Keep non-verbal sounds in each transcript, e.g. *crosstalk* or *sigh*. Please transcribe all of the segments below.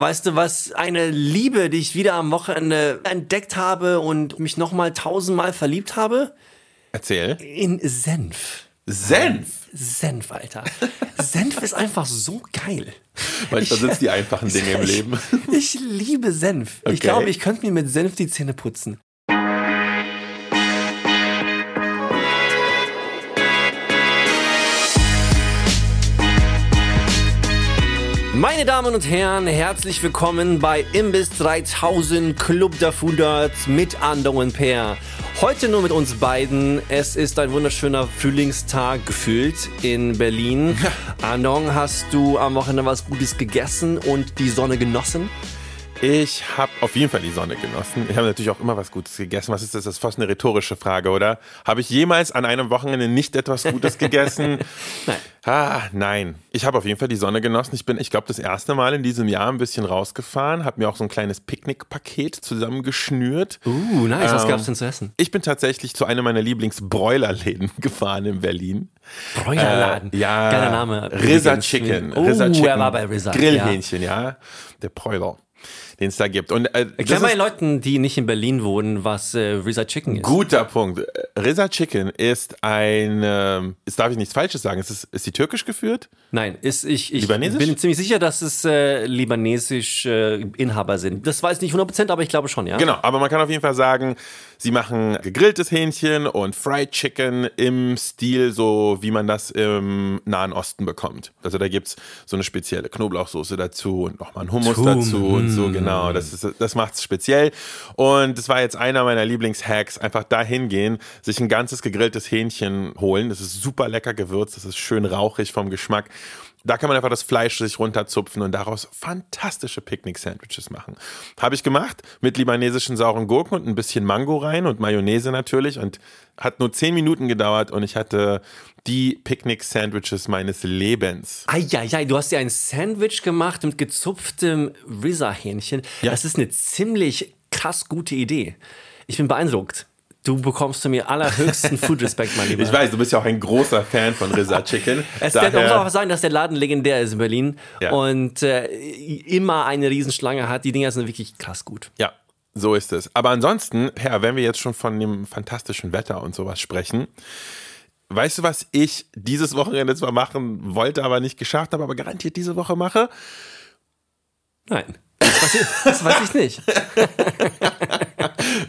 Weißt du was? Eine Liebe, die ich wieder am Wochenende entdeckt habe und mich nochmal tausendmal verliebt habe? Erzähl. In Senf. Senf? Senf, Alter. Senf ist einfach so geil. Manchmal sind es die einfachen Dinge im Leben. Ich, *laughs* ich liebe Senf. Okay. Ich glaube, ich könnte mir mit Senf die Zähne putzen. Meine Damen und Herren, herzlich willkommen bei Imbiss 3000 Club der Fooders mit Andong und Per. Heute nur mit uns beiden. Es ist ein wunderschöner Frühlingstag gefühlt in Berlin. *laughs* Andong, hast du am Wochenende was Gutes gegessen und die Sonne genossen? Ich habe auf jeden Fall die Sonne genossen. Ich habe natürlich auch immer was Gutes gegessen. Was ist das? Das ist fast eine rhetorische Frage, oder? Habe ich jemals an einem Wochenende nicht etwas Gutes *laughs* gegessen? Nein. Ah, nein. Ich habe auf jeden Fall die Sonne genossen. Ich bin, ich glaube, das erste Mal in diesem Jahr ein bisschen rausgefahren, habe mir auch so ein kleines Picknickpaket zusammengeschnürt. Uh, nice. Was Ähm, gab's denn zu essen? Ich bin tatsächlich zu einem meiner Lieblingsbräulerläden *laughs* gefahren in Berlin. Bräulerladen. Äh, ja. Geiler Name. Rizza. Chicken. Oh, Rizza Chicken. er war bei Rizza. Grillhähnchen, ja. Der Bräuler, den es da gibt. Und äh, Erklär mal den Leuten, die nicht in Berlin wohnen, was äh, Rizza Chicken ist. guter Punkt. Rizza Chicken ist ein, ähm, jetzt darf ich nichts Falsches sagen, ist, es, ist sie türkisch geführt? Nein, ist, ich, ich Libanesisch? bin ziemlich sicher, dass es äh, libanesisch äh, Inhaber sind. Das weiß ich nicht 100%, aber ich glaube schon, ja. Genau, aber man kann auf jeden Fall sagen, sie machen gegrilltes Hähnchen und Fried Chicken im Stil, so wie man das im Nahen Osten bekommt. Also da gibt's so eine spezielle Knoblauchsoße dazu und nochmal einen Hummus Tum, dazu und so, genau. Das, ist, das macht's speziell. Und das war jetzt einer meiner Lieblingshacks, einfach dahin gehen, sich ein ganzes gegrilltes Hähnchen holen. Das ist super lecker gewürzt, das ist schön rauchig vom Geschmack. Da kann man einfach das Fleisch sich runterzupfen und daraus fantastische Picknick-Sandwiches machen. Habe ich gemacht mit libanesischen sauren Gurken und ein bisschen Mango rein und Mayonnaise natürlich und hat nur 10 Minuten gedauert und ich hatte die Picknick-Sandwiches meines Lebens. Eieiei, du hast dir ein Sandwich gemacht mit gezupftem Rizza-Hähnchen. Ja. Das ist eine ziemlich krass gute Idee. Ich bin beeindruckt. Du bekommst von mir allerhöchsten *laughs* Food Respect, mein Lieber. Ich weiß, du bist ja auch ein großer Fan von Rizza Chicken. *laughs* Es man muss Daher- auch sagen, dass der Laden legendär ist in Berlin Ja. und äh, immer eine Riesenschlange hat. Die Dinger sind wirklich krass gut. Ja, so ist es. Aber ansonsten, Herr, wenn wir jetzt schon von dem fantastischen Wetter und sowas sprechen, weißt du, was ich dieses Wochenende zwar machen wollte, aber nicht geschafft habe, aber garantiert diese Woche mache? Nein, das weiß ich, das weiß ich nicht. *laughs*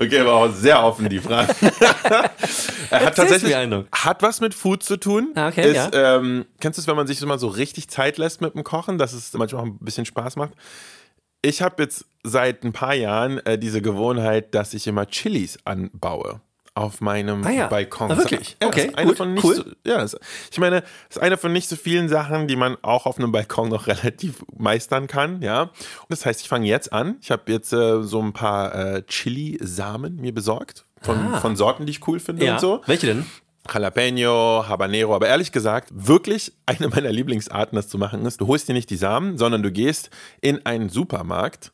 Okay, war auch sehr offen die Frage. *laughs* er hat tatsächlich hat was mit Food zu tun. Ah, okay, ist, ja. ähm, kennst du es, wenn man sich so mal so richtig Zeit lässt mit dem Kochen, dass es manchmal auch ein bisschen Spaß macht? Ich habe jetzt seit ein paar Jahren äh, diese Gewohnheit, dass ich immer Chilis anbaue auf meinem Ah ja. Balkon. Ah, wirklich? Ja, Okay, ist eine gut, von nicht cool. so, ja, das, ich meine, ist eine von nicht so vielen Sachen, die man auch auf einem Balkon noch *laughs* relativ meistern kann, ja. Und das heißt, ich fange jetzt an. Ich habe jetzt äh, so ein paar äh, Chili-Samen mir besorgt von, von Sorten, die ich cool finde Ah. Ja. und so. Welche denn? Jalapeno, Habanero, aber ehrlich gesagt, wirklich eine meiner Lieblingsarten, das zu machen ist, du holst dir nicht die Samen, sondern du gehst in einen Supermarkt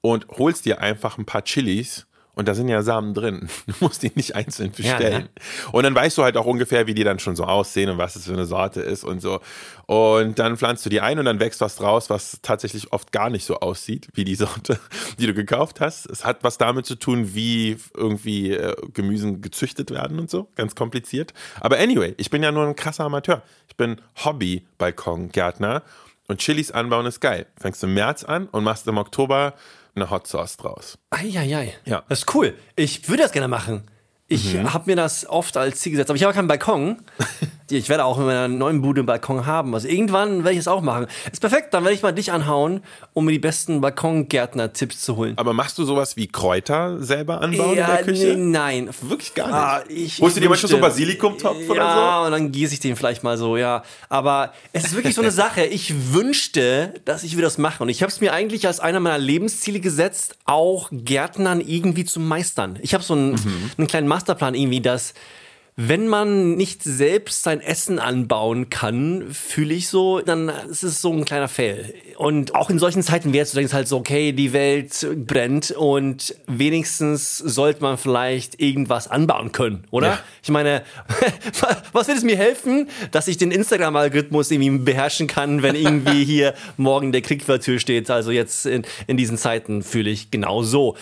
und holst dir einfach ein paar Chilis und da sind ja Samen drin. *laughs* Du musst die nicht einzeln bestellen. Und dann weißt du halt auch ungefähr, wie die dann schon so aussehen und was es für eine Sorte ist und so. Und dann pflanzt du die ein und dann wächst was draus, was tatsächlich oft gar nicht so aussieht, wie die *laughs* Sorte, die du gekauft hast. Es hat was damit zu tun, wie irgendwie äh, Gemüsen gezüchtet werden und so. Ganz kompliziert. Aber anyway, ich bin ja nur ein krasser Amateur. Ich bin Hobby-Balkongärtner und Chilis anbauen ist geil. Fängst im März an und machst im Oktober eine Hot Sauce draus. Eieiei. Ja. Das ist cool. Ich würde das gerne machen. Ich Mhm. habe mir das oft als Ziel gesetzt, aber ich habe keinen Balkon. *laughs* Ich werde auch in meiner neuen Bude einen Balkon haben. Also irgendwann werde ich es auch machen. Ist perfekt, dann werde ich mal dich anhauen, um mir die besten Balkongärtner-Tipps zu holen. Aber machst du sowas wie Kräuter selber anbauen ja, in der Küche? nein. Wirklich gar nicht. Ah, ich, Holst du dir manchmal so wünschte- Basilikumtopf ja, oder so? und dann gieße ich den vielleicht mal so, ja. Aber es ist wirklich so eine Sache. Ich wünschte, dass ich wieder das mache. Und ich habe es mir eigentlich als einer meiner Lebensziele gesetzt, auch Gärtnern irgendwie zu meistern. Ich habe so einen, Mhm. einen kleinen Masterplan irgendwie, dass Wenn man nicht selbst sein Essen anbauen kann, fühle ich so, dann ist es so ein kleiner Fail. Und auch in solchen Zeiten wäre es, denkst halt so, okay, die Welt brennt und wenigstens sollte man vielleicht irgendwas anbauen können, oder? Ja. Ich meine, *laughs* was wird es mir helfen, dass ich den Instagram-Algorithmus irgendwie beherrschen kann, wenn irgendwie *laughs* hier morgen der Krieg vor der Tür steht? Also jetzt in, in diesen Zeiten fühle ich genau so.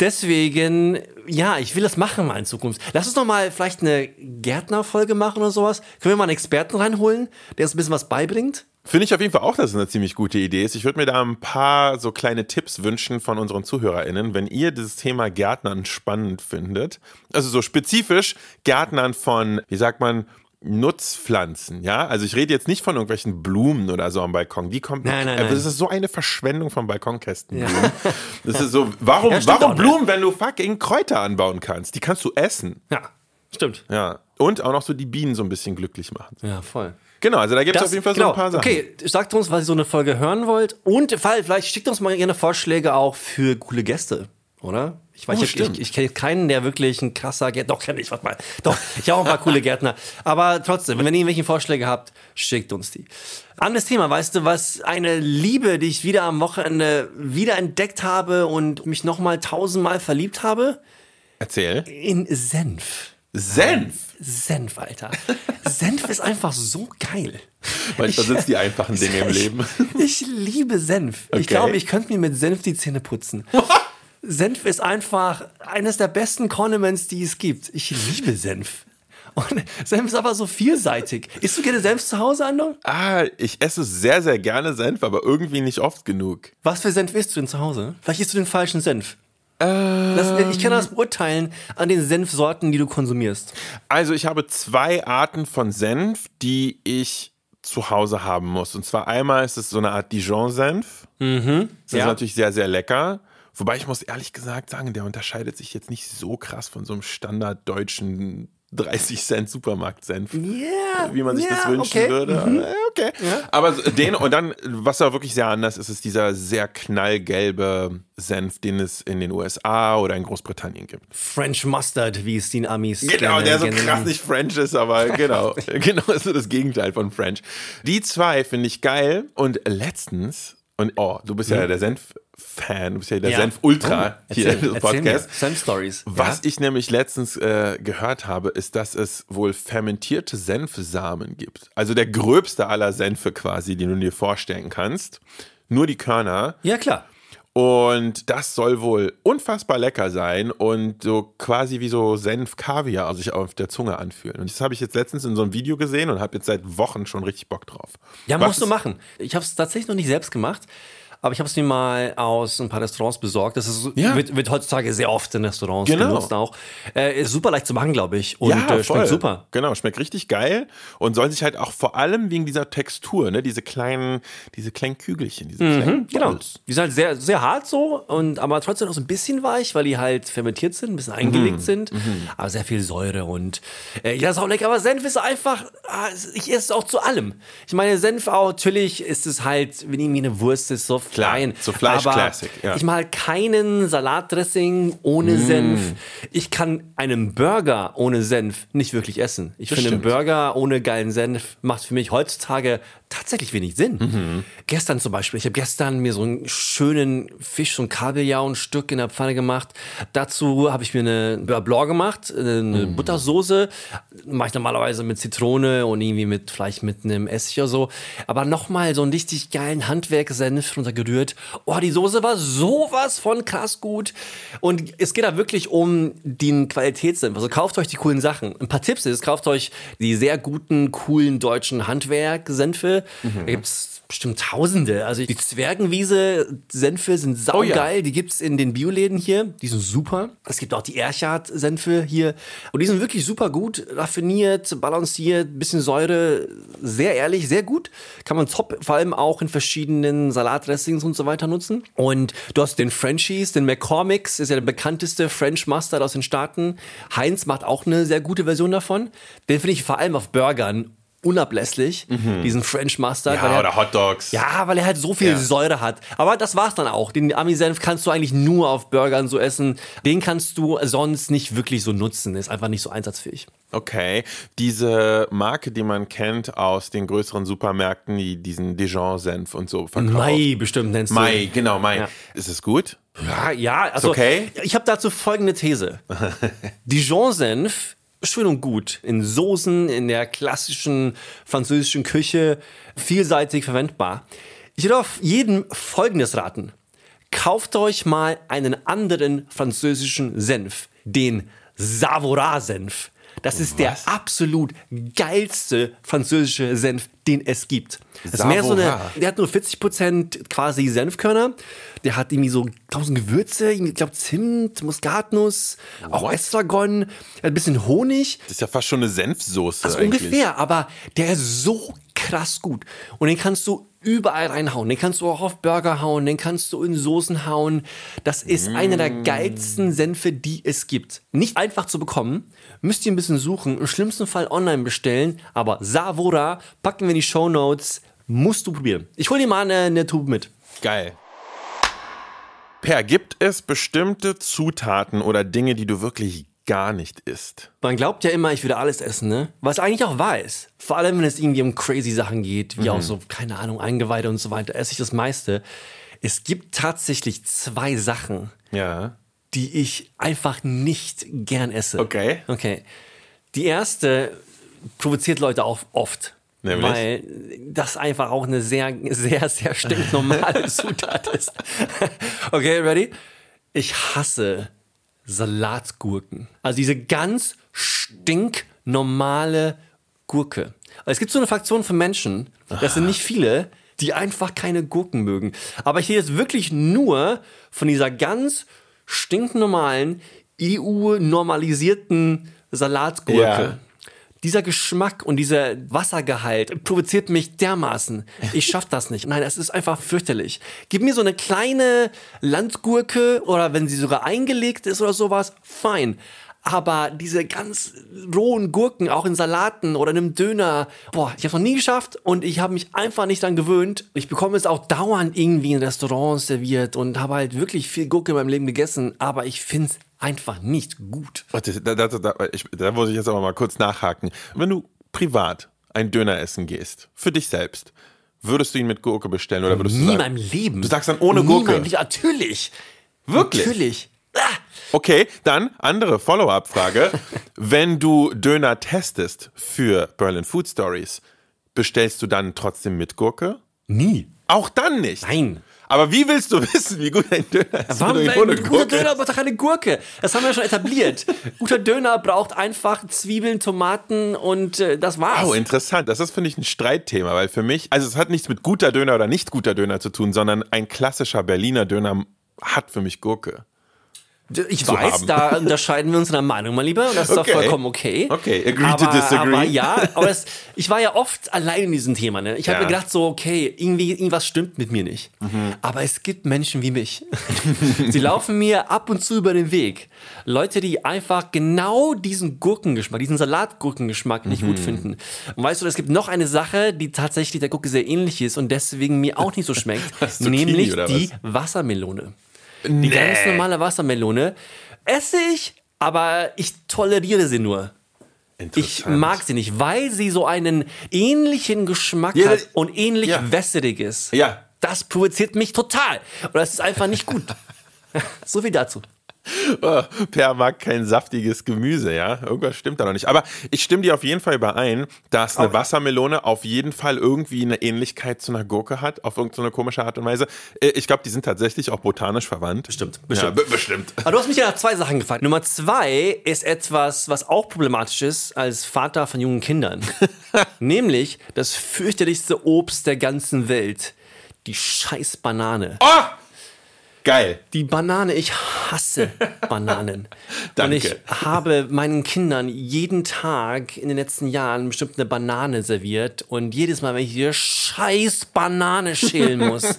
Deswegen ja, ich will das machen mal in Zukunft. Lass uns doch mal vielleicht eine Gärtnerfolge machen oder sowas. Können wir mal einen Experten reinholen, der uns ein bisschen was beibringt? Finde ich auf jeden Fall auch, dass es eine ziemlich gute Idee ist. Ich würde mir da ein paar so kleine Tipps wünschen von unseren ZuhörerInnen, wenn ihr dieses Thema Gärtnern spannend findet. Also so spezifisch Gärtnern von, wie sagt man, Nutzpflanzen, ja? Also ich rede jetzt nicht von irgendwelchen Blumen oder so am Balkon. Die kommt. Nein, nein, nein. Das ist so eine Verschwendung von Balkonkästen. Ja. Das ist so, *laughs* warum, ja, warum Blumen, wenn du fucking Kräuter anbauen kannst? Die kannst du essen. Ja, stimmt. Ja. Und auch noch so die Bienen so ein bisschen glücklich machen. Ja, voll. Genau, also da gibt es auf jeden Fall genau. so ein paar Sachen. Okay, sagt uns, was ihr so eine Folge hören wollt. Und vielleicht schickt uns mal gerne Vorschläge auch für coole Gäste, oder? Ich weiß, oh, ich, ich, ich kenne keinen, der wirklich ein krasser Gärtner. Doch, kenne ich, warte mal. Doch, ich habe auch ein paar coole Gärtner. Aber trotzdem, wenn ihr irgendwelche Vorschläge habt, schickt uns die. Anderes Thema, weißt du, was eine Liebe, die ich wieder am Wochenende wieder entdeckt habe und mich nochmal tausendmal verliebt habe? Erzähl. In Senf. Senf? Senf, Alter. Senf ist einfach so geil. Manchmal sind es die einfachen Dinge im Leben. Ich liebe Senf. Okay. Ich glaube, ich könnte mir mit Senf die Zähne putzen. *laughs* Senf ist einfach eines der besten Condiments, die es gibt. Ich liebe Senf. Und Senf ist aber so vielseitig. Isst du gerne Senf zu Hause, Ando? Ah, ich esse sehr, sehr gerne Senf, aber irgendwie nicht oft genug. Was für Senf isst du denn zu Hause? Vielleicht isst du den falschen Senf. Das, ich kann das beurteilen an den Senfsorten, die du konsumierst. Also ich habe zwei Arten von Senf, die ich zu Hause haben muss. Und zwar einmal ist es so eine Art Dijon-Senf. Mhm, das ist natürlich sehr, sehr lecker. Wobei ich muss ehrlich gesagt sagen, der unterscheidet sich jetzt nicht so krass von so einem standarddeutschen 30 Cent Supermarkt-Senf, yeah, wie man sich yeah, das wünschen okay. würde. Mhm. Okay. Ja. Aber den und dann, was da wirklich sehr anders ist, ist dieser sehr knallgelbe Senf, den es in den USA oder in Großbritannien gibt. French Mustard, wie es die Amis Genau, der so krass nicht French ist, aber genau, *laughs* genau ist so das Gegenteil von French. Die zwei finde ich geil und letztens und oh, du bist ja mhm. der Senf Fan, du bist ja der ja. Senf-Ultra oh, hier im Podcast. Senf-Stories. Was ja. ich nämlich letztens äh, gehört habe, ist, dass es wohl fermentierte Senfsamen gibt. Also der gröbste aller Senfe quasi, den du dir vorstellen kannst. Nur die Körner. Ja, klar. Und das soll wohl unfassbar lecker sein und so quasi wie so Senf-Kaviar sich auf der Zunge anfühlen. Und das habe ich jetzt letztens in so einem Video gesehen und habe jetzt seit Wochen schon richtig Bock drauf. Ja, Was musst du machen. Ich habe es tatsächlich noch nicht selbst gemacht aber ich habe es mir mal aus ein paar Restaurants besorgt. Das ist, ja. wird, wird, heutzutage sehr oft in Restaurants genau. benutzt auch. Äh, ist super leicht zu machen, glaube ich. Und ja, äh, schmeckt super. Genau, schmeckt richtig geil und soll sich halt auch vor allem wegen dieser Textur, ne, diese kleinen, diese kleinen Kügelchen, diese mhm, kleinen genau. Die sind halt sehr, sehr hart so und aber trotzdem noch so ein bisschen weich, weil die halt fermentiert sind, ein bisschen eingelegt mhm. sind. Mhm. Aber sehr viel Säure und äh, ja, ist auch lecker. Aber Senf ist einfach, ah, ich esse es auch zu allem. Ich meine, Senf auch, natürlich ist es halt, wenn irgendwie eine Wurst ist, so klein. So Fleisch aber Classic, ja. Ich mal keinen Salatdressing ohne mm. Senf. Ich kann einen Burger ohne Senf nicht wirklich essen. Ich das finde, einen Burger ohne geilen Senf macht für mich heutzutage tatsächlich wenig Sinn. Mhm. Gestern zum Beispiel, ich habe gestern mir so einen schönen Fisch, so ein Kabeljau, ein Stück in der Pfanne gemacht. Dazu habe ich mir eine Blanc gemacht, eine mhm. Buttersoße. Mache ich normalerweise mit Zitrone und irgendwie mit, vielleicht mit einem Essig oder so. Aber nochmal so einen richtig geilen Handwerksenf runtergerührt. Oh, die Soße war sowas von krass gut. Und es geht da wirklich um den Qualitätssenf. Also kauft euch die coolen Sachen. Ein paar Tipps ist, kauft euch die sehr guten, coolen deutschen Handwerksenfe Mhm. Da gibt es bestimmt Tausende. Also die Zwergenwiese-Senfe sind saugeil. Oh ja. Die gibt es in den Bioläden hier. Die sind super. Es gibt auch die Erchard-Senfe hier. Und die sind wirklich super gut, raffiniert, balanciert, bisschen Säure. Sehr ehrlich, sehr gut. Kann man top, vor allem auch in verschiedenen Salatdressings und so weiter nutzen. Und du hast den Frenchies, den McCormick's, ist ja der bekannteste French Mustard aus den Staaten. Heinz macht auch eine sehr gute Version davon. Den finde ich vor allem auf Burgern unablässlich, diesen French Mustard. Ja, er, oder Hot Dogs. ja, weil er halt so viel Ja. Säure hat. Aber das war's dann auch. Den Ami-Senf kannst du eigentlich nur auf Burgern so essen. Den kannst du sonst nicht wirklich so nutzen. Ist einfach nicht so einsatzfähig. Okay. Diese Marke, die man kennt aus den größeren Supermärkten, die diesen Dijon-Senf und so verkaufen. Mai bestimmt nennst du. Mai, genau, Mai. Ja. Ist es gut? Ja, ja, also okay? ich habe dazu folgende These. *laughs* Dijon-Senf, schön und gut. In Soßen, in der klassischen französischen Küche, vielseitig verwendbar. Ich würde auf jeden folgendes raten. Kauft euch mal einen anderen französischen Senf, den Savoura-Senf. Das ist der absolut geilste französische Senf, den es gibt. Das ist mehr so eine, der hat nur 40% quasi Senfkörner. Der hat irgendwie so tausend Gewürze, ich glaube Zimt, Muskatnuss, auch What? Estragon, ein bisschen Honig. Das ist ja fast schon eine Senfsoße Also eigentlich. ungefähr, aber der ist so krass gut. Und den kannst du überall reinhauen. Den kannst du auch auf Burger hauen, den kannst du in Soßen hauen. Das ist einer der geilsten Senfe, die es gibt. Nicht einfach zu bekommen, müsst ihr ein bisschen suchen, im schlimmsten Fall online bestellen, aber Savora packen wir in die Show Notes, musst du probieren. Ich hol dir mal eine, eine Tube mit. Geil. Per, gibt es bestimmte Zutaten oder Dinge, die du wirklich gar nicht isst? Man glaubt ja immer, ich würde alles essen, ne? Was eigentlich auch wahr ist. Vor allem, wenn es irgendwie um crazy Sachen geht, wie auch so, keine Ahnung, Eingeweide und so weiter, esse ich das meiste. Es gibt tatsächlich zwei Sachen, Ja. Die ich einfach nicht gern esse. Okay. Okay. Die erste provoziert Leute auch oft. Nämlich? Weil das einfach auch eine sehr, sehr, sehr stinknormale *laughs* Zutat ist. okay, ready? Ich hasse Salatgurken. Also diese ganz stinknormale Gurke. Es gibt so eine Fraktion von Menschen, das sind nicht viele, die einfach keine Gurken mögen. Aber ich rede jetzt wirklich nur von dieser ganz stinknormalen, EU-normalisierten Salatgurke. Ja. Dieser Geschmack und dieser Wassergehalt provoziert mich dermaßen. Ich schaff das nicht. Nein, es ist einfach fürchterlich. Gib mir so eine kleine Landgurke oder wenn sie sogar eingelegt ist oder sowas, fein. Aber diese ganz rohen Gurken, auch in Salaten oder in einem Döner, boah, ich habe noch nie geschafft und ich habe mich einfach nicht dran gewöhnt. Ich bekomme es auch dauernd irgendwie in Restaurants serviert und habe halt wirklich viel Gurke in meinem Leben gegessen, aber ich finde es einfach nicht gut. Warte, da, da, da, ich, da muss ich jetzt aber mal kurz nachhaken. Wenn du privat ein Döner essen gehst, für dich selbst, würdest du ihn mit Gurke bestellen oder würdest Nie du in sagen, meinem Leben. Du sagst dann ohne Nie Gurke? in Leben. Natürlich. Wirklich? Natürlich. Ah, Okay, dann andere Follow-up-Frage. Wenn du Döner testest für Berlin Food Stories, bestellst du dann trotzdem mit Gurke? nie. Auch dann nicht. Nein. Aber wie willst du *laughs* wissen, wie gut ein Döner ist? Warum ein ohne guter Döner braucht doch keine Gurke? Das haben wir schon etabliert. *laughs* guter Döner braucht einfach Zwiebeln, Tomaten und äh, das war's. Oh, interessant. Das ist, finde ich, ein Streitthema, weil für mich, also es hat nichts mit guter Döner oder nicht guter Döner zu tun, sondern ein klassischer Berliner Döner hat für mich Gurke. Ich weiß, haben. da unterscheiden wir uns in der Meinung, mein Lieber. Und das ist Okay. doch vollkommen okay. Okay, agree aber, to disagree. Aber ja, aber das, ich war ja oft allein in diesem Thema. Ne? Ich habe Ja. mir gedacht, so, okay, irgendwie, irgendwas stimmt mit mir nicht. Aber es gibt Menschen wie mich. *laughs* Sie laufen mir ab und zu über den Weg. Leute, die einfach genau diesen Gurkengeschmack, diesen Salatgurkengeschmack nicht gut finden. Und weißt du, es gibt noch eine Sache, die tatsächlich der Gurke sehr ähnlich ist und deswegen mir auch nicht so schmeckt. *laughs* Nämlich die Wassermelone. Die ganz normale Wassermelone esse ich, aber ich toleriere sie nur. Ich mag sie nicht, weil sie so einen ähnlichen Geschmack Ja, hat und ähnlich ja. wässrig ist. Ja. Das provoziert mich total. Und das ist einfach nicht gut. *laughs* so viel dazu. *laughs* Oh, Per mag kein saftiges Gemüse, ja. Irgendwas stimmt da noch nicht. Aber ich stimme dir auf jeden Fall überein, dass eine Wassermelone auf jeden Fall irgendwie eine Ähnlichkeit zu einer Gurke hat, auf irgendeine komische Art und Weise. Äh, Ich glaube, die sind tatsächlich auch botanisch verwandt. Bestimmt, Ja, bestimmt. be- bestimmt. Aber du hast mich ja nach zwei Sachen gefragt. Nummer zwei ist etwas, was auch problematisch ist als Vater von jungen Kindern. *laughs* Nämlich das fürchterlichste Obst der ganzen Welt. Die scheiß Banane. Oh! Geil. Die Banane, ich hasse Bananen. Danke. *laughs* Und ich habe meinen Kindern jeden Tag in den letzten Jahren bestimmt eine Banane serviert. Und jedes Mal, wenn ich diese scheiß Banane schälen muss, *laughs*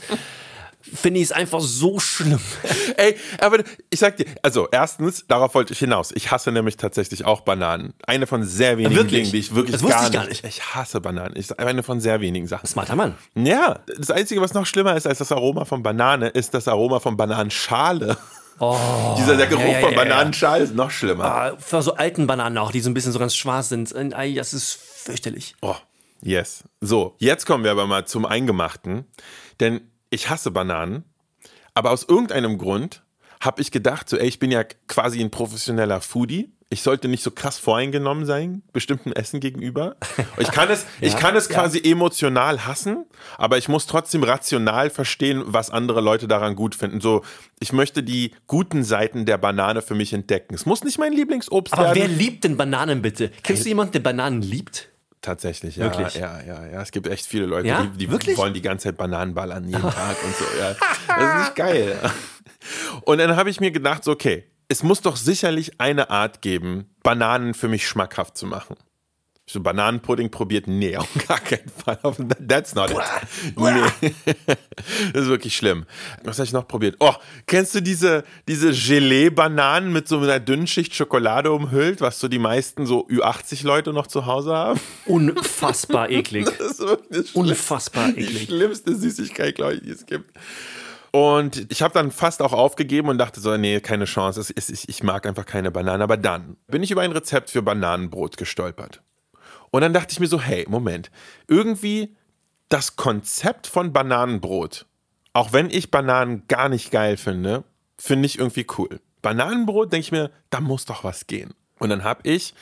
finde ich es einfach so schlimm. *laughs* Ey, aber ich sag dir, also erstens, darauf wollte ich hinaus. Ich hasse nämlich tatsächlich auch Bananen. Eine von sehr wenigen Wirklich? Dingen, die ich wirklich Das gar, ich gar nicht. nicht. Ich hasse Bananen. Ich, eine von sehr wenigen Sachen. Smarter Mann. Ja, das Einzige, was noch schlimmer ist als das Aroma von Banane, ist das Aroma von Bananenschale. Oh, *laughs* Dieser der Geruch ja, ja, von ja. Bananenschale ist noch schlimmer. Ah, von so alten Bananen auch, die so ein bisschen so ganz schwarz sind. Ey, Das ist fürchterlich. Oh, yes. So, jetzt kommen wir aber mal zum Eingemachten. Denn ich hasse Bananen, aber aus irgendeinem Grund habe ich gedacht, so, ey, ich bin ja quasi ein professioneller Foodie. Ich sollte nicht so krass voreingenommen sein, bestimmten Essen gegenüber. Ich kann es, *laughs* ich kann es quasi emotional hassen, aber ich muss trotzdem rational verstehen, was andere Leute daran gut finden. So, ich möchte die guten Seiten der Banane für mich entdecken. Es muss nicht mein Lieblingsobst Aber werden. wer liebt denn Bananen bitte? Kennst du jemanden, der Bananen liebt? Tatsächlich, ja. Wirklich? Ja, ja, ja. Es gibt echt viele Leute, Ja? die, die Wirklich? wollen die ganze Zeit Bananen ballern jeden *laughs* Tag und so. Ja. Das ist nicht geil. Und dann habe ich mir gedacht, so, okay, es muss doch sicherlich eine Art geben, Bananen für mich schmackhaft zu machen. So Bananenpudding probiert? Nee, *laughs* auf gar keinen Fall. That's not it. Nee. Das *laughs* ist wirklich schlimm. Was habe ich noch probiert? Oh, kennst du diese, diese Gelee-Bananen mit so einer dünnen Schicht Schokolade umhüllt, was so die meisten so Ü80-Leute noch zu Hause haben? *laughs* Unfassbar eklig. Das ist wirklich Unfassbar die eklig. schlimmste Süßigkeit, glaube ich, die es gibt. Und ich habe dann fast auch aufgegeben und dachte so, nee, keine Chance. Es ist, ich, ich mag einfach keine Bananen. Aber dann bin ich über ein Rezept für Bananenbrot gestolpert. Und dann dachte ich mir so, hey, Moment, irgendwie das Konzept von Bananenbrot, auch wenn ich Bananen gar nicht geil finde, finde ich irgendwie cool. Bananenbrot, denke ich mir, da muss doch was gehen. Und dann habe ich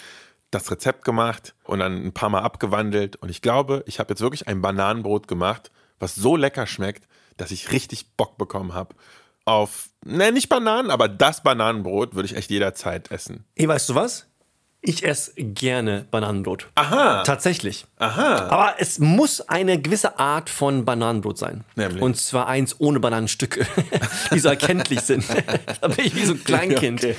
das Rezept gemacht und dann ein paar Mal abgewandelt. Und ich glaube, ich habe jetzt wirklich ein Bananenbrot gemacht, was so lecker schmeckt, dass ich richtig Bock bekommen habe auf, ne, nicht Bananen, aber das Bananenbrot würde ich echt jederzeit essen. Hey, weißt du was? Ich esse gerne Bananenbrot. Aha. Tatsächlich. Aha. Aber es muss eine gewisse Art von Bananenbrot sein. Nämlich? Und zwar eins ohne Bananenstücke, *laughs* die so erkenntlich sind. *laughs* da bin ich wie so ein Kleinkind. Okay.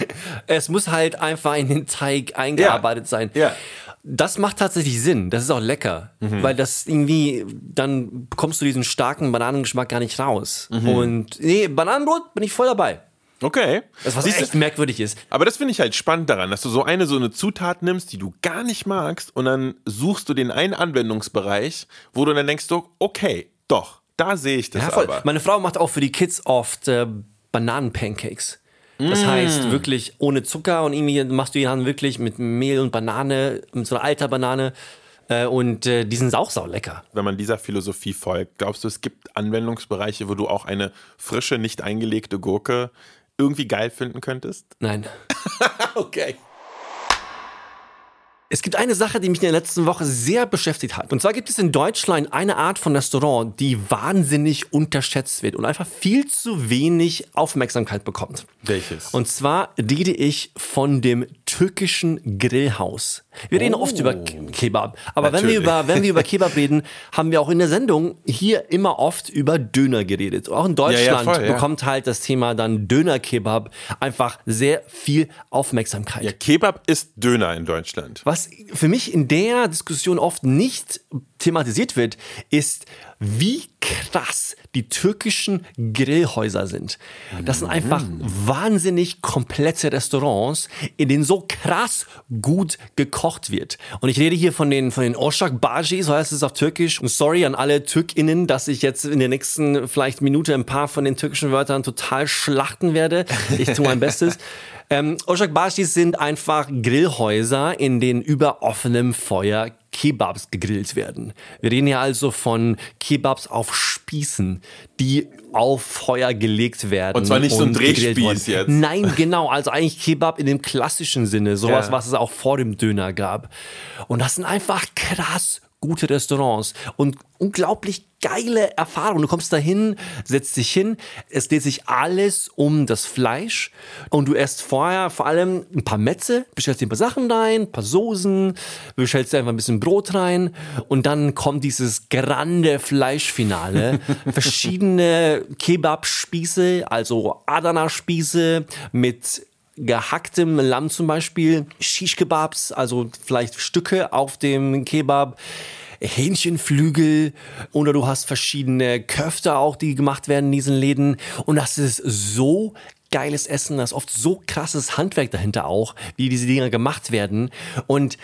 Es muss halt einfach in den Teig eingearbeitet sein. Ja. Das macht tatsächlich Sinn. Das ist auch lecker. Mhm. Weil das irgendwie, dann bekommst du diesen starken Bananengeschmack gar nicht raus. Mhm. Und nee, Bananenbrot bin ich voll dabei. Okay. Das was Siehst echt merkwürdig ist. Aber das finde ich halt spannend daran, dass du so eine so eine Zutat nimmst, die du gar nicht magst, und dann suchst du den einen Anwendungsbereich, wo du dann denkst, okay, doch, da sehe ich das Ja, voll. aber. Meine Frau macht auch für die Kids oft äh, Bananenpancakes. Das Mm. heißt wirklich ohne Zucker und irgendwie machst du die dann wirklich mit Mehl und Banane, mit so einer alter Banane. Äh, und äh, die sind auch sau lecker. Wenn man dieser Philosophie folgt, glaubst du, es gibt Anwendungsbereiche, wo du auch eine frische, nicht eingelegte Gurke irgendwie geil finden könntest? *laughs* Nein. Okay. Es gibt eine Sache, die mich in der letzten Woche sehr beschäftigt hat. Und zwar gibt es in Deutschland eine Art von Restaurant, die wahnsinnig unterschätzt wird und einfach viel zu wenig Aufmerksamkeit bekommt. Welches? Und zwar rede ich von dem türkischen Grillhaus. Wir reden oft über Ke- Kebab, aber wenn wir, über, wenn wir über *laughs* Kebab reden, haben wir auch in der Sendung hier immer oft über Döner geredet. Auch in Deutschland voll, ja. bekommt halt das Thema dann Döner-Kebab einfach sehr viel Aufmerksamkeit. Ja, Kebab ist Döner in Deutschland. Was für mich in der Diskussion oft nicht thematisiert wird, ist, wie krass die türkischen Grillhäuser sind. Das sind einfach wahnsinnig komplette Restaurants, in denen so krass gut gekocht wird. Und ich rede hier von den, von den Oshak Baji, so heißt es auf Türkisch. Und sorry an alle TürkInnen, dass ich jetzt in der nächsten vielleicht Minute ein paar von den türkischen Wörtern total schlachten werde. Ich tue mein Bestes. *laughs* Ähm, Oshak Bashis sind einfach Grillhäuser, in denen über offenem Feuer Kebabs gegrillt werden. Wir reden hier also von Kebabs auf Spießen, die auf Feuer gelegt werden. Und zwar nicht so ein Drehspieß jetzt. Nein, genau. Also eigentlich Kebab in dem klassischen Sinne. Sowas, Ja. was es auch vor dem Döner gab. Und das sind einfach krass gute Restaurants und unglaublich geile Erfahrungen. Du kommst dahin, setzt dich hin, es dreht sich alles um das Fleisch und du erst vorher vor allem ein paar Metze, bestellst dir ein paar Sachen rein, ein paar Soßen, bestellst dir einfach ein bisschen Brot rein und dann kommt dieses grande Fleischfinale. *laughs* Verschiedene Kebab-Spieße, also Adana-Spieße mit gehacktem Lamm zum Beispiel, Shish Kebabs, also vielleicht Stücke auf dem Kebab. Hähnchenflügel oder du hast verschiedene Köfte auch, die gemacht werden in diesen Läden. Und das ist so geiles Essen, da ist oft so krasses Handwerk dahinter auch, wie diese Dinger gemacht werden. Und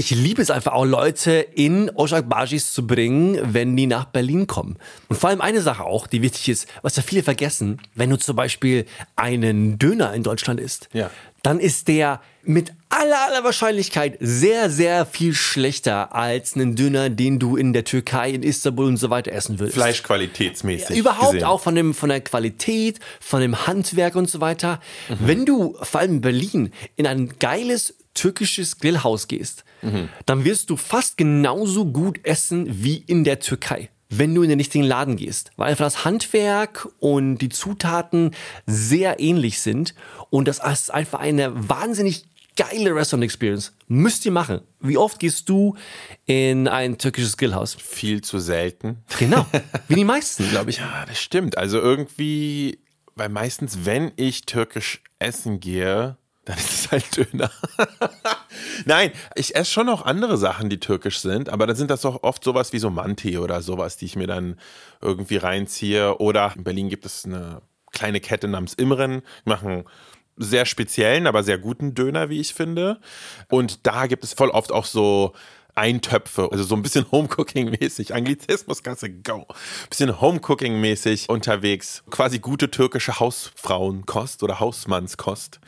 ich liebe es einfach auch, Leute in Ojak Bajis zu bringen, wenn die nach Berlin kommen. Und vor allem eine Sache auch, die wichtig ist, was ja viele vergessen, wenn du zum Beispiel einen Döner in Deutschland isst, Ja. dann ist der mit aller, aller Wahrscheinlichkeit sehr, sehr viel schlechter als einen Döner, den du in der Türkei, in Istanbul und so weiter essen würdest. Fleischqualitätsmäßig. Überhaupt gesehen. auch von, dem, von der Qualität, von dem Handwerk und so weiter. Wenn du vor allem in Berlin in ein geiles türkisches Grillhaus gehst, dann wirst du fast genauso gut essen wie in der Türkei. Wenn du in den richtigen Laden gehst, weil einfach das Handwerk und die Zutaten sehr ähnlich sind und das ist einfach eine wahnsinnig geile Restaurant Experience. Müsst ihr machen. Wie oft gehst du in ein türkisches Grillhaus? Viel zu selten. Genau, *laughs* wie die meisten, glaube ich. Ja, das stimmt. Also irgendwie, weil meistens, wenn ich türkisch essen gehe, dann ist es halt Döner. *laughs* Nein, ich esse schon noch andere Sachen, die türkisch sind, aber dann sind das doch oft sowas wie so Manti oder sowas, die ich mir dann irgendwie reinziehe. Oder in Berlin gibt es eine kleine Kette namens Imren, die machen sehr speziellen, aber sehr guten Döner, wie ich finde. Und da gibt es voll oft auch so Eintöpfe, also so ein bisschen Homecooking-mäßig, Anglizismuskasse, go. Bisschen Homecooking-mäßig unterwegs, quasi gute türkische Hausfrauenkost oder Hausmannskost.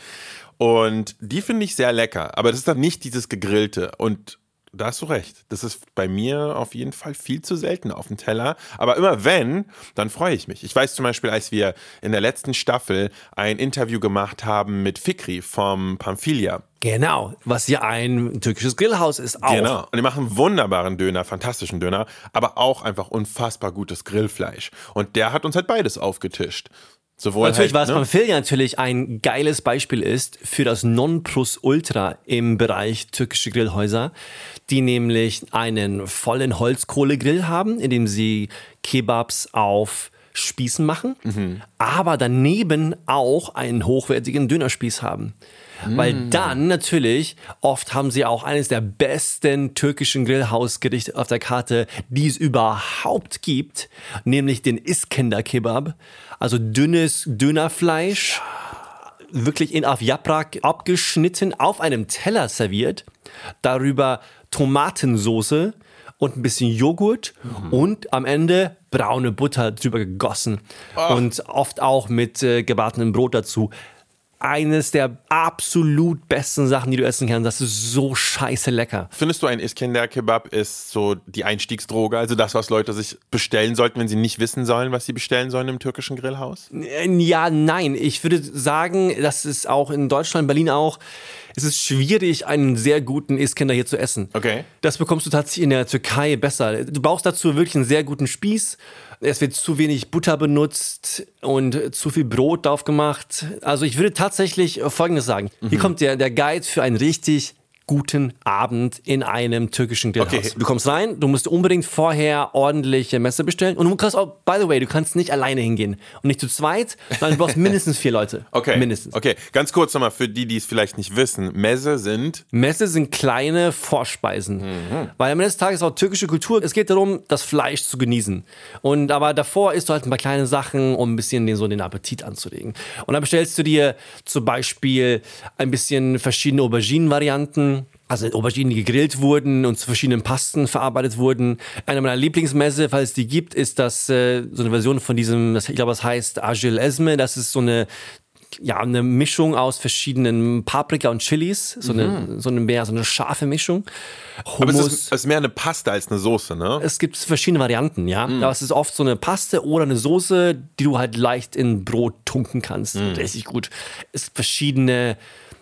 Und die finde ich sehr lecker, aber das ist dann nicht dieses gegrillte und da hast du recht. Das ist bei mir auf jeden Fall viel zu selten auf dem Teller. Aber immer wenn, dann freue ich mich. Ich weiß zum Beispiel, als wir in der letzten Staffel ein Interview gemacht haben mit Fikri vom Pamphilia. Genau, was ja ein türkisches Grillhaus ist auch. Genau. Und die machen wunderbaren Döner, fantastischen Döner, aber auch einfach unfassbar gutes Grillfleisch. Und der hat uns halt beides aufgetischt. Sowohl Natürlich, halt, was Pamphylia natürlich ein geiles Beispiel ist für das Nonplusultra im Bereich türkische Grillhäuser, die nämlich einen vollen Holzkohlegrill haben, in dem sie Kebabs auf Spießen machen, aber daneben auch einen hochwertigen Dönerspieß haben. Weil dann natürlich, oft haben sie auch eines der besten türkischen Grillhausgerichte auf der Karte, die es überhaupt gibt, nämlich den Iskender Kebab. Also dünnes Dönerfleisch, wirklich in auf Yaprak abgeschnitten, auf einem Teller serviert, darüber Tomatensoße und ein bisschen Joghurt und am Ende braune Butter drüber gegossen. Und oft auch mit äh, gebratenem Brot dazu. Eines der absolut besten Sachen, die du essen kannst. Das ist so scheiße lecker. Findest du, ein Iskender Kebab ist so die Einstiegsdroge, also das, was Leute sich bestellen sollten, wenn sie nicht wissen sollen, was sie bestellen sollen im türkischen Grillhaus? Ja, nein. Ich würde sagen, das ist auch in Deutschland, Berlin auch. Es ist schwierig, einen sehr guten Iskender hier zu essen. Okay. Das bekommst du tatsächlich in der Türkei besser. Du brauchst dazu wirklich einen sehr guten Spieß. Es wird zu wenig Butter benutzt und zu viel Brot drauf gemacht. Also ich würde tatsächlich Folgendes sagen. Hier kommt der, der Guide für einen richtig guten Abend in einem türkischen Grillhaus. Okay. Du kommst rein, du musst unbedingt vorher ordentliche Messer bestellen und du kannst auch, by the way, du kannst nicht alleine hingehen und nicht zu zweit, sondern du brauchst *laughs* mindestens vier Leute. Okay. Mindestens. Okay, ganz kurz nochmal für die, die es vielleicht nicht wissen. Messe sind Messe sind kleine Vorspeisen. Weil am Ende des Tages auch türkische Kultur, es geht darum, das Fleisch zu genießen. Und aber davor isst du halt ein paar kleine Sachen, um ein bisschen den, so den Appetit anzulegen. Und dann bestellst du dir zum Beispiel ein bisschen verschiedene Auberginen-Varianten. Also Auberginen, die gegrillt wurden und zu verschiedenen Pasten verarbeitet wurden. Eine meiner Lieblingsmesse, falls es die gibt, ist das äh, so eine Version von diesem, das, ich glaube, das heißt Agil Esme. Das ist so eine ja, eine Mischung aus verschiedenen Paprika und Chilis, so eine, so eine mehr, so eine scharfe Mischung. Aber es Hummus. ist, es ist mehr eine Paste als eine Soße, ne? Es gibt verschiedene Varianten, ja. Aber es ist oft so eine Paste oder eine Soße, die du halt leicht in Brot tunken kannst. Richtig gut. Es gibt verschiedene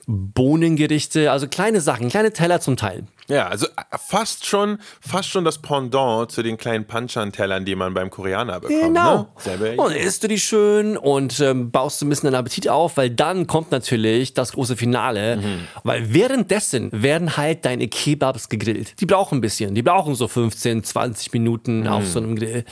Bohnengerichte, also kleine Sachen, kleine Teller zum Teil. Ja, also äh, fast schon, fast schon das Pendant zu den kleinen Panchan-Tellern, die man beim Koreaner bekommt. Genau. Ne? Und isst du die schön und ähm, baust so ein bisschen deinen Appetit auf, weil dann kommt natürlich das große Finale. Mhm. Weil währenddessen werden halt deine Kebabs gegrillt. Die brauchen ein bisschen. Die brauchen so 15, 20 Minuten auf Mhm. so einem Grill.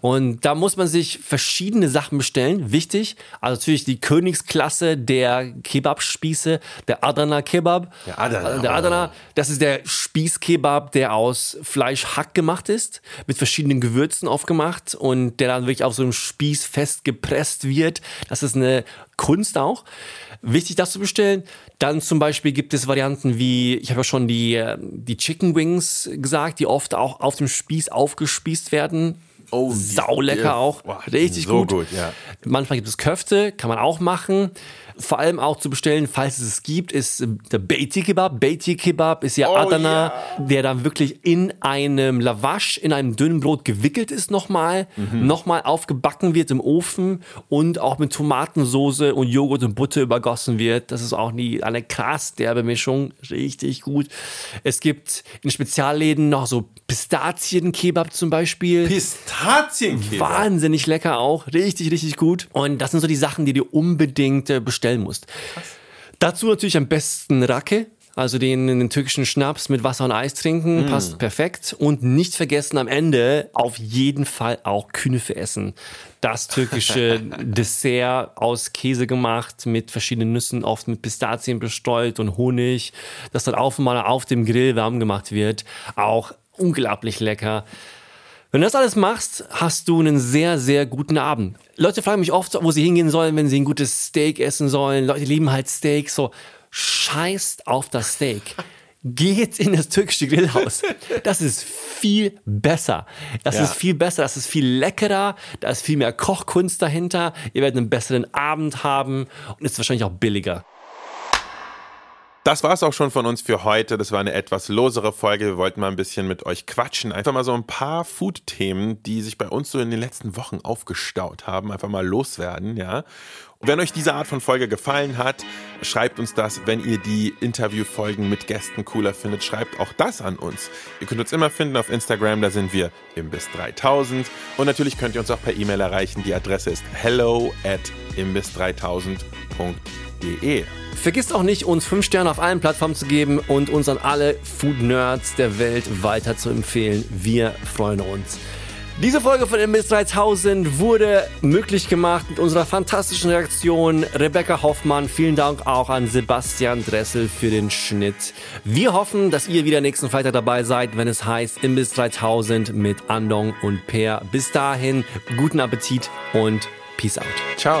Und da muss man sich verschiedene Sachen bestellen. Wichtig. Also natürlich die Königsklasse der Kebabspieße. Der Adana Kebab. Der Adana, Äh, Der. Adana, das ist der Spießkebab, der aus Fleischhack gemacht ist, mit verschiedenen Gewürzen aufgemacht und der dann wirklich auf so einem Spieß festgepresst wird. Das ist eine Kunst auch. Wichtig, das zu bestellen. Dann zum Beispiel gibt es Varianten wie, ich habe ja schon die, äh, die Chicken Wings gesagt, die oft auch auf dem Spieß aufgespießt werden. Oh, Saulecker die- auch. die Richtig so gut. gut, ja. Manchmal gibt es Köfte, kann man auch machen. Vor allem auch zu bestellen, falls es es gibt, ist äh, der Beiti Kebab. Beiti Kebab ist ja Oh, Adana, der dann wirklich in einem Lavash, in einem dünnen Brot gewickelt ist nochmal, Mhm. nochmal aufgebacken wird im Ofen und auch mit Tomatensoße und Joghurt und Butter übergossen wird. Das ist auch nie eine krass derbe Mischung. Richtig gut. Es gibt in Spezialläden noch so Pistazienkebab zum Beispiel. Pistazienkebab. Wahnsinnig lecker auch. Richtig, richtig gut. Und das sind so die Sachen, die du unbedingt äh, bestellen musst. Dazu natürlich am besten Rake. Also den, den türkischen Schnaps mit Wasser und Eis trinken, passt perfekt. Und nicht vergessen am Ende auf jeden Fall auch Künefe essen. Das türkische *laughs* Dessert aus Käse gemacht, mit verschiedenen Nüssen, oft mit Pistazien bestreut und Honig, das dann auf einmal auf dem Grill warm gemacht wird. Auch unglaublich lecker. Wenn du das alles machst, hast du einen sehr, sehr guten Abend. Leute fragen mich oft, wo sie hingehen sollen, wenn sie ein gutes Steak essen sollen. Leute lieben halt Steak. So, scheißt auf das Steak. *laughs* Geht in das türkische Grillhaus. Das ist viel besser. Das Ja. ist viel besser. Das ist viel leckerer. Da ist viel mehr Kochkunst dahinter. Ihr werdet einen besseren Abend haben und ist wahrscheinlich auch billiger. Das war's auch schon von uns für heute. Das war eine etwas losere Folge. Wir wollten mal ein bisschen mit euch quatschen. Einfach mal so ein paar Food-Themen, die sich bei uns so in den letzten Wochen aufgestaut haben, einfach mal loswerden, ja. Und wenn euch diese Art von Folge gefallen hat, schreibt uns das. Wenn ihr die Interviewfolgen mit Gästen cooler findet, schreibt auch das an uns. Ihr könnt uns immer finden auf Instagram, da sind wir imbiss3000. Und natürlich könnt ihr uns auch per E-Mail erreichen. Die Adresse ist hello at imbiss3000.de. Vergisst auch nicht, uns 5 Sterne auf allen Plattformen zu geben und uns an alle Food-Nerds der Welt weiter zu empfehlen. Wir freuen uns. Diese Folge von Imbiss 3000 wurde möglich gemacht mit unserer fantastischen Reaktion. Rebecca Hoffmann, vielen Dank auch an Sebastian Dressel für den Schnitt. Wir hoffen, dass ihr wieder nächsten Freitag dabei seid, wenn es heißt Imbiss 3000 mit Andong und Per. Bis dahin, guten Appetit und Peace out. Ciao.